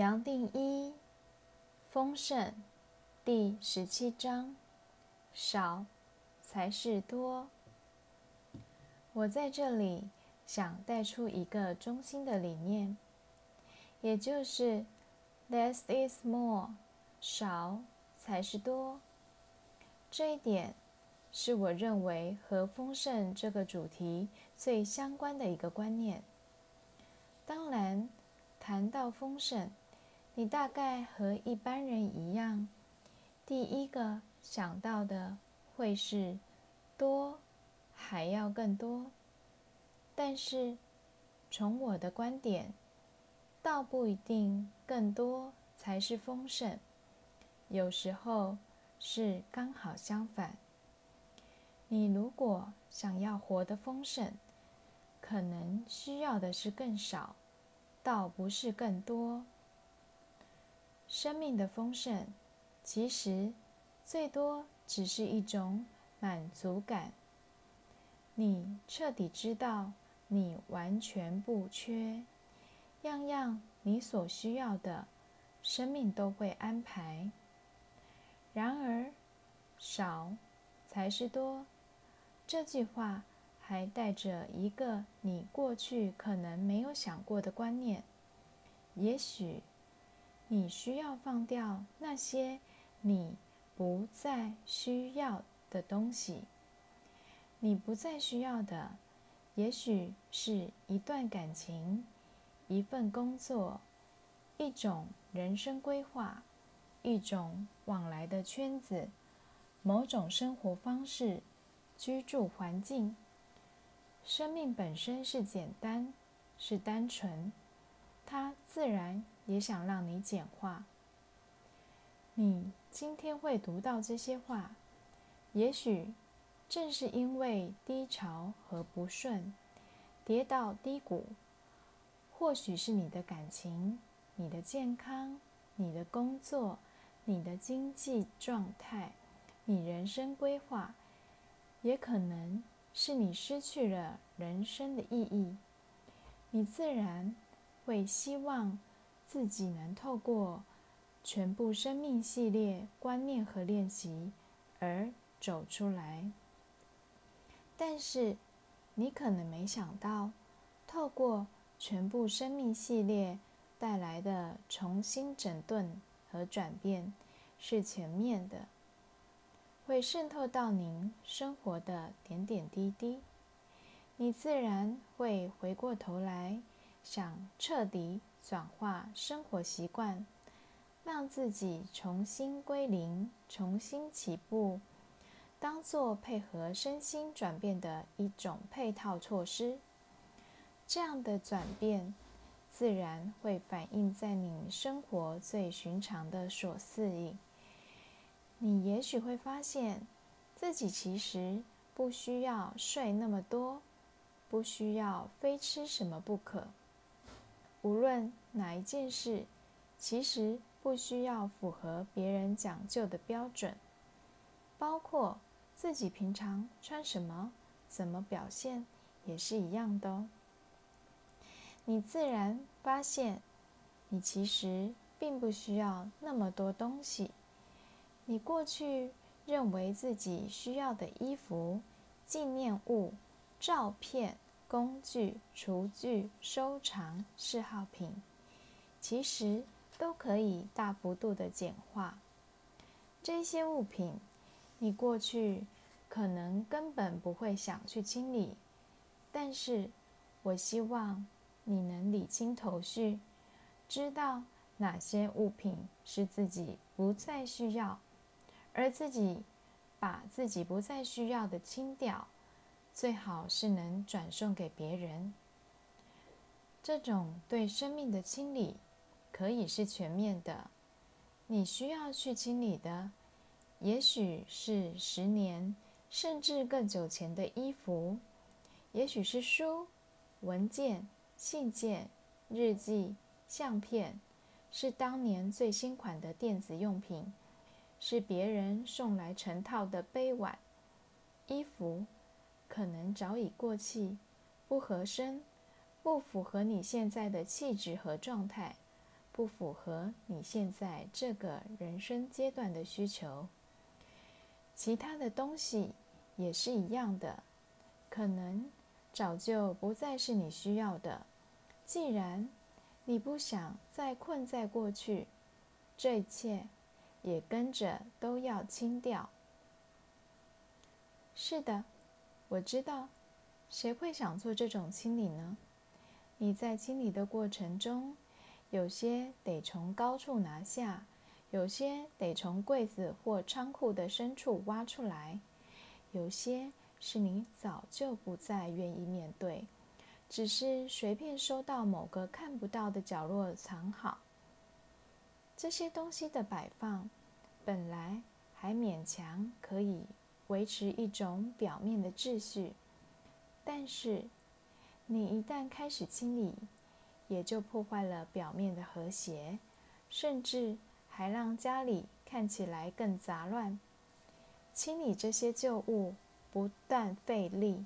杨定一，丰盛，第十七章，少才是多。我在这里想带出一个中心的理念，也就是 less is more，少才是多。这一点是我认为和丰盛这个主题最相关的一个观念。当然，谈到丰盛。你大概和一般人一样，第一个想到的会是多，还要更多。但是从我的观点，倒不一定更多才是丰盛，有时候是刚好相反。你如果想要活得丰盛，可能需要的是更少，倒不是更多。生命的丰盛，其实最多只是一种满足感。你彻底知道，你完全不缺，样样你所需要的，生命都会安排。然而，少才是多。这句话还带着一个你过去可能没有想过的观念，也许。你需要放掉那些你不再需要的东西。你不再需要的，也许是一段感情、一份工作、一种人生规划、一种往来的圈子、某种生活方式、居住环境。生命本身是简单，是单纯，它自然。也想让你简化。你今天会读到这些话，也许正是因为低潮和不顺，跌到低谷，或许是你的感情、你的健康、你的工作、你的经济状态、你人生规划，也可能是你失去了人生的意义。你自然会希望。自己能透过全部生命系列观念和练习而走出来，但是你可能没想到，透过全部生命系列带来的重新整顿和转变是全面的，会渗透到您生活的点点滴滴，你自然会回过头来想彻底。转化生活习惯，让自己重新归零、重新起步，当做配合身心转变的一种配套措施。这样的转变，自然会反映在你生活最寻常的琐事里。你也许会发现自己其实不需要睡那么多，不需要非吃什么不可。无论哪一件事，其实不需要符合别人讲究的标准，包括自己平常穿什么、怎么表现，也是一样的哦。你自然发现，你其实并不需要那么多东西。你过去认为自己需要的衣服、纪念物、照片。工具、厨具、收藏、嗜好品，其实都可以大幅度的简化。这些物品，你过去可能根本不会想去清理，但是我希望你能理清头绪，知道哪些物品是自己不再需要，而自己把自己不再需要的清掉。最好是能转送给别人。这种对生命的清理可以是全面的。你需要去清理的，也许是十年甚至更久前的衣服，也许是书、文件、信件、日记、相片，是当年最新款的电子用品，是别人送来成套的杯碗、衣服。可能早已过气，不合身，不符合你现在的气质和状态，不符合你现在这个人生阶段的需求。其他的东西也是一样的，可能早就不再是你需要的。既然你不想再困在过去，这一切也跟着都要清掉。是的，我知道，谁会想做这种清理呢？你在清理的过程中，有些得从高处拿下，有些得从柜子或仓库的深处挖出来，有些是你早就不再愿意面对。只是随便收到某个看不到的角落藏好。这些东西的摆放，本来还勉强可以维持一种表面的秩序，但是你一旦开始清理，也就破坏了表面的和谐，甚至还让家里看起来更杂乱。清理这些旧物不但费力，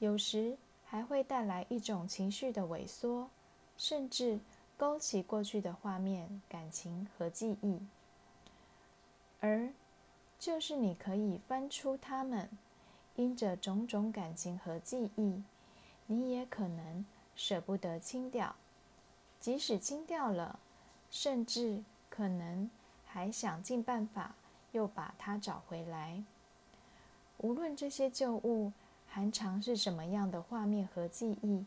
有时。还会带来一种情绪的萎缩，甚至勾起过去的画面、感情和记忆。而就是你可以翻出它们，因着种种感情和记忆，你也可能舍不得清掉。即使清掉了，甚至可能还想尽办法又把它找回来。无论这些旧物。含藏是什么样的画面和记忆，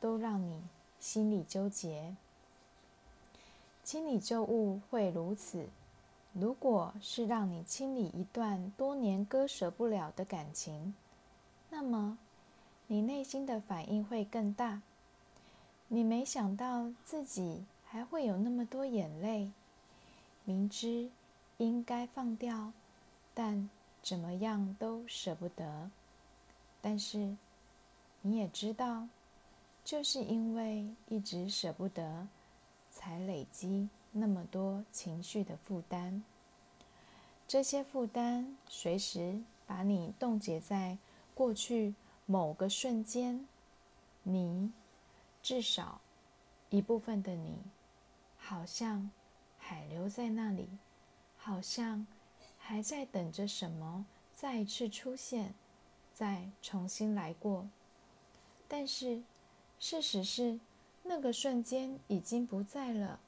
都让你心里纠结。清理旧物会如此，如果是让你清理一段多年割舍不了的感情，那么你内心的反应会更大。你没想到自己还会有那么多眼泪，明知应该放掉，但怎么样都舍不得。但是，你也知道，就是因为一直舍不得，才累积那么多情绪的负担。这些负担随时把你冻结在过去某个瞬间。你，至少一部分的你，好像还留在那里，好像还在等着什么再次出现。再重新来过，但是事实是，那个瞬间已经不在了。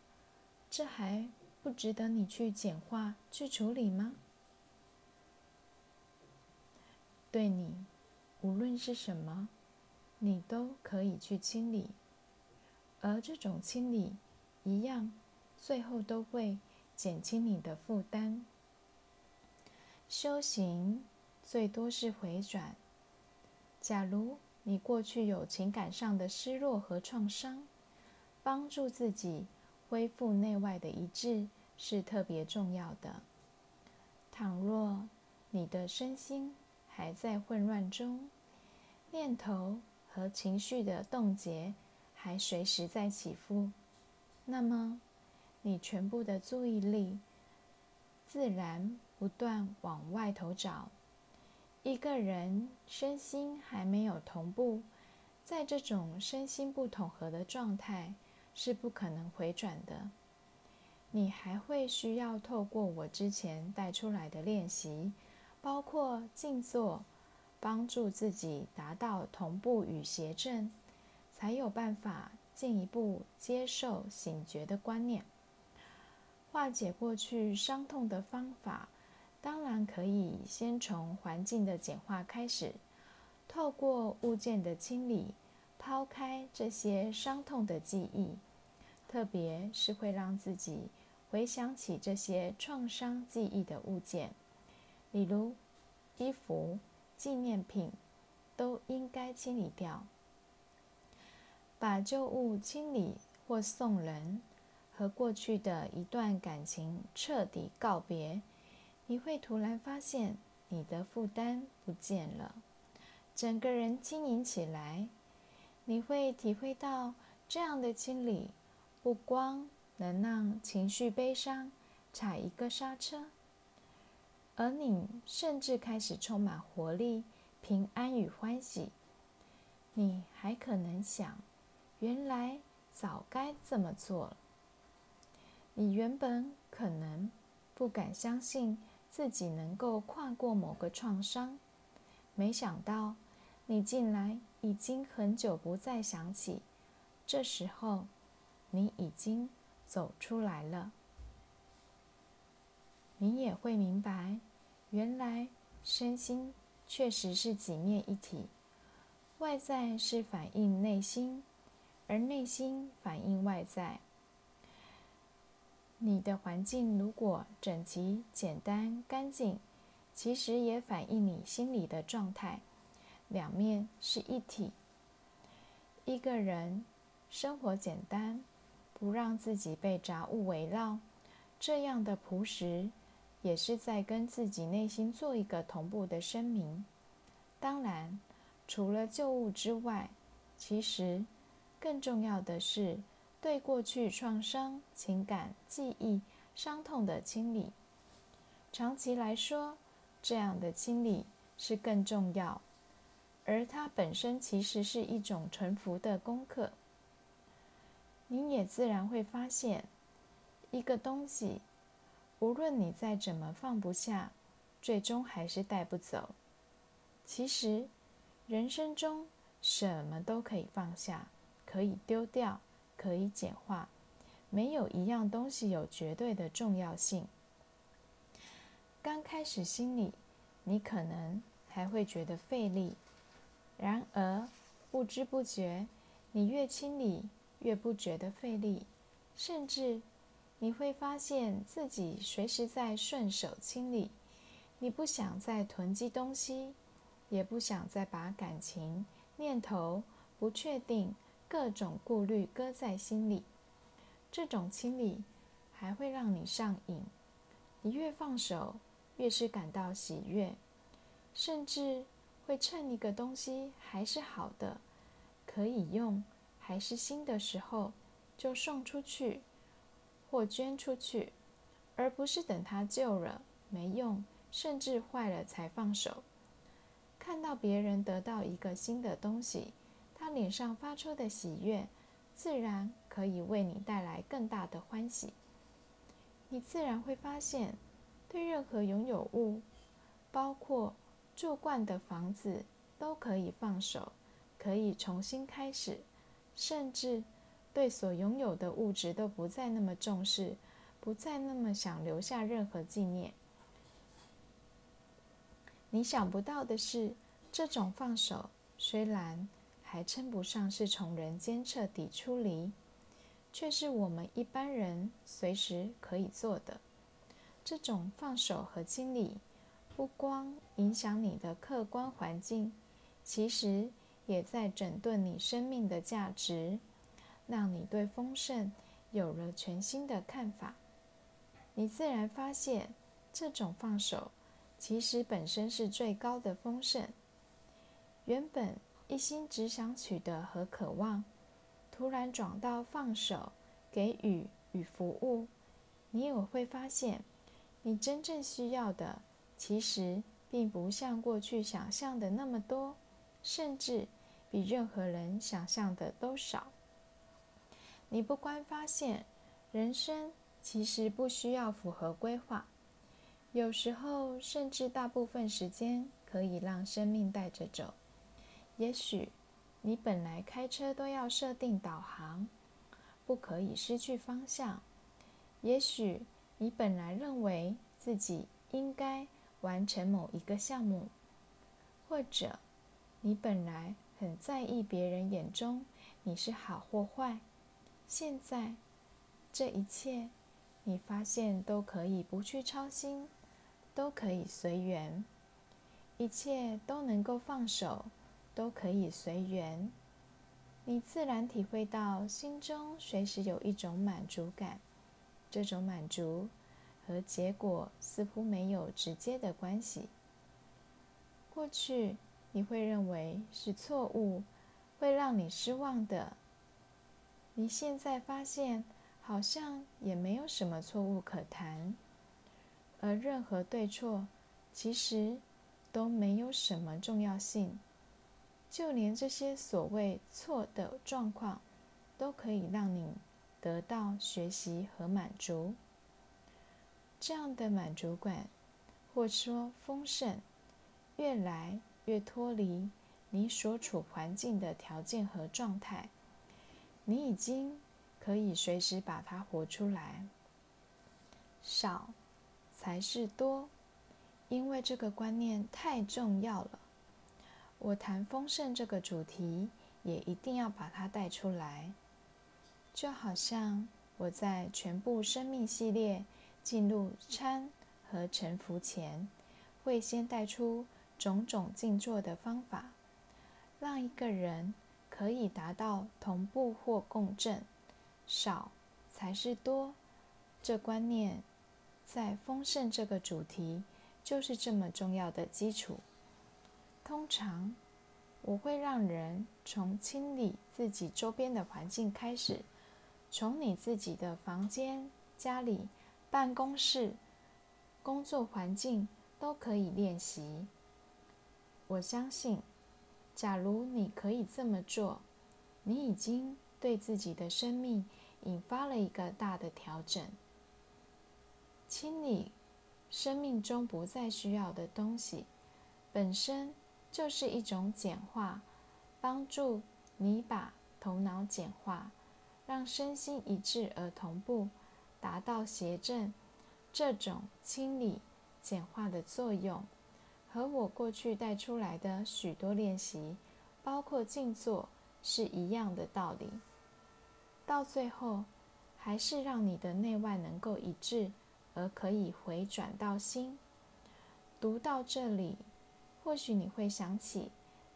这还不值得你去简化、去处理吗？对你，无论是什么，你都可以去清理，而这种清理，一样，最后都会减轻你的负担。修行最多是回转。假如你过去有情感上的失落和创伤，帮助自己恢复内外的一致是特别重要的。倘若你的身心还在混乱中，念头和情绪的冻结还随时在起伏，那么你全部的注意力自然不断往外头找。一个人身心还没有同步，在这种身心不统合的状态，是不可能回转的。你还会需要透过我之前带出来的练习，包括静坐，帮助自己达到同步与协振，才有办法进一步接受醒觉的观念，化解过去伤痛的方法。当然可以先从环境的简化开始，透过物件的清理，抛开这些伤痛的记忆，特别是会让自己回想起这些创伤记忆的物件，例如衣服、纪念品，都应该清理掉。把旧物清理或送人，和过去的一段感情彻底告别。你会突然发现你的负担不见了，整个人轻盈起来。你会体会到这样的清理，不光能让情绪悲伤踩一个刹车，而你甚至开始充满活力、平安与欢喜。你还可能想，原来早该这么做了。你原本可能不敢相信自己能够跨过某个创伤，没想到你近来已经很久不再想起。这时候，你已经走出来了。你也会明白，原来身心确实是几面一体，外在是反映内心，而内心反映外在。你的环境如果整齐、简单、干净，其实也反映你心里的状态，两面是一体。一个人生活简单，不让自己被杂物围绕，这样的朴实，也是在跟自己内心做一个同步的声明。当然，除了旧物之外，其实更重要的是。对过去创伤、情感、记忆、伤痛的清理，长期来说，这样的清理是更重要，而它本身其实是一种沉浮的功课。你也自然会发现，一个东西，无论你再怎么放不下，最终还是带不走。其实，人生中什么都可以放下，可以丢掉。可以简化，没有一样东西有绝对的重要性。刚开始心里，你可能还会觉得费力，然而不知不觉，你越清理越不觉得费力，甚至你会发现自己随时在顺手清理。你不想再囤积东西，也不想再把感情、念头、不确定。各种顾虑搁在心里，这种清理还会让你上瘾。你越放手，越是感到喜悦，甚至会趁一个东西还是好的、可以用、还是新的时候，就送出去或捐出去，而不是等它旧了、没用，甚至坏了才放手。看到别人得到一个新的东西。他脸上发出的喜悦，自然可以为你带来更大的欢喜。你自然会发现，对任何拥有物，包括住惯的房子，都可以放手，可以重新开始，甚至对所拥有的物质都不再那么重视，不再那么想留下任何纪念。你想不到的是，这种放手虽然。还称不上是从人间彻底出离，却是我们一般人随时可以做的。这种放手和清理，不光影响你的客观环境，其实也在整顿你生命的价值，让你对丰盛有了全新的看法。你自然发现，这种放手其实本身是最高的丰盛。原本。一心只想取得和渴望，突然转到放手、给予与服务，你也会发现，你真正需要的其实并不像过去想象的那么多，甚至比任何人想象的都少。你不光发现，人生其实不需要符合规划，有时候甚至大部分时间可以让生命带着走。也许你本来开车都要设定导航，不可以失去方向。也许你本来认为自己应该完成某一个项目，或者你本来很在意别人眼中你是好或坏，现在这一切你发现都可以不去操心，都可以随缘，一切都能够放手。都可以随缘，你自然体会到心中随时有一种满足感。这种满足和结果似乎没有直接的关系。过去你会认为是错误，会让你失望的。你现在发现好像也没有什么错误可谈，而任何对错其实都没有什么重要性。就连这些所谓错的状况，都可以让你得到学习和满足。这样的满足感，或说丰盛，越来越脱离你所处环境的条件和状态。你已经可以随时把它活出来。少才是多，因为这个观念太重要了。我谈丰盛这个主题，也一定要把它带出来。就好像我在全部生命系列进入参和沉浮前，会先带出种种静坐的方法，让一个人可以达到同步或共振。少才是多，这观念在丰盛这个主题就是这么重要的基础。通常我会让人从清理自己周边的环境开始。从你自己的房间、家里、办公室、工作环境都可以练习。我相信，假如你可以这么做，你已经对自己的生命引发了一个大的调整。清理生命中不再需要的东西，本身就是一种简化，帮助你把头脑简化。让身心一致而同步，达到协正，这种清理简化的作用，和我过去带出来的许多练习，包括静坐，是一样的道理。到最后，还是让你的内外能够一致，而可以回转到心。读到这里，或许你会想起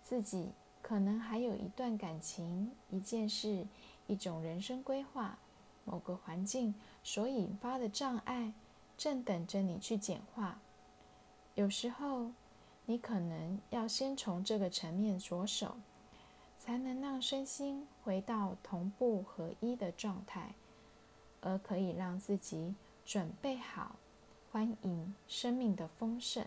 自己可能还有一段感情，一件事。一种人生规划，某个环境所引发的障碍，正等着你去简化。有时候，你可能要先从这个层面着手，才能让身心回到同步合一的状态，而可以让自己准备好，欢迎生命的丰盛。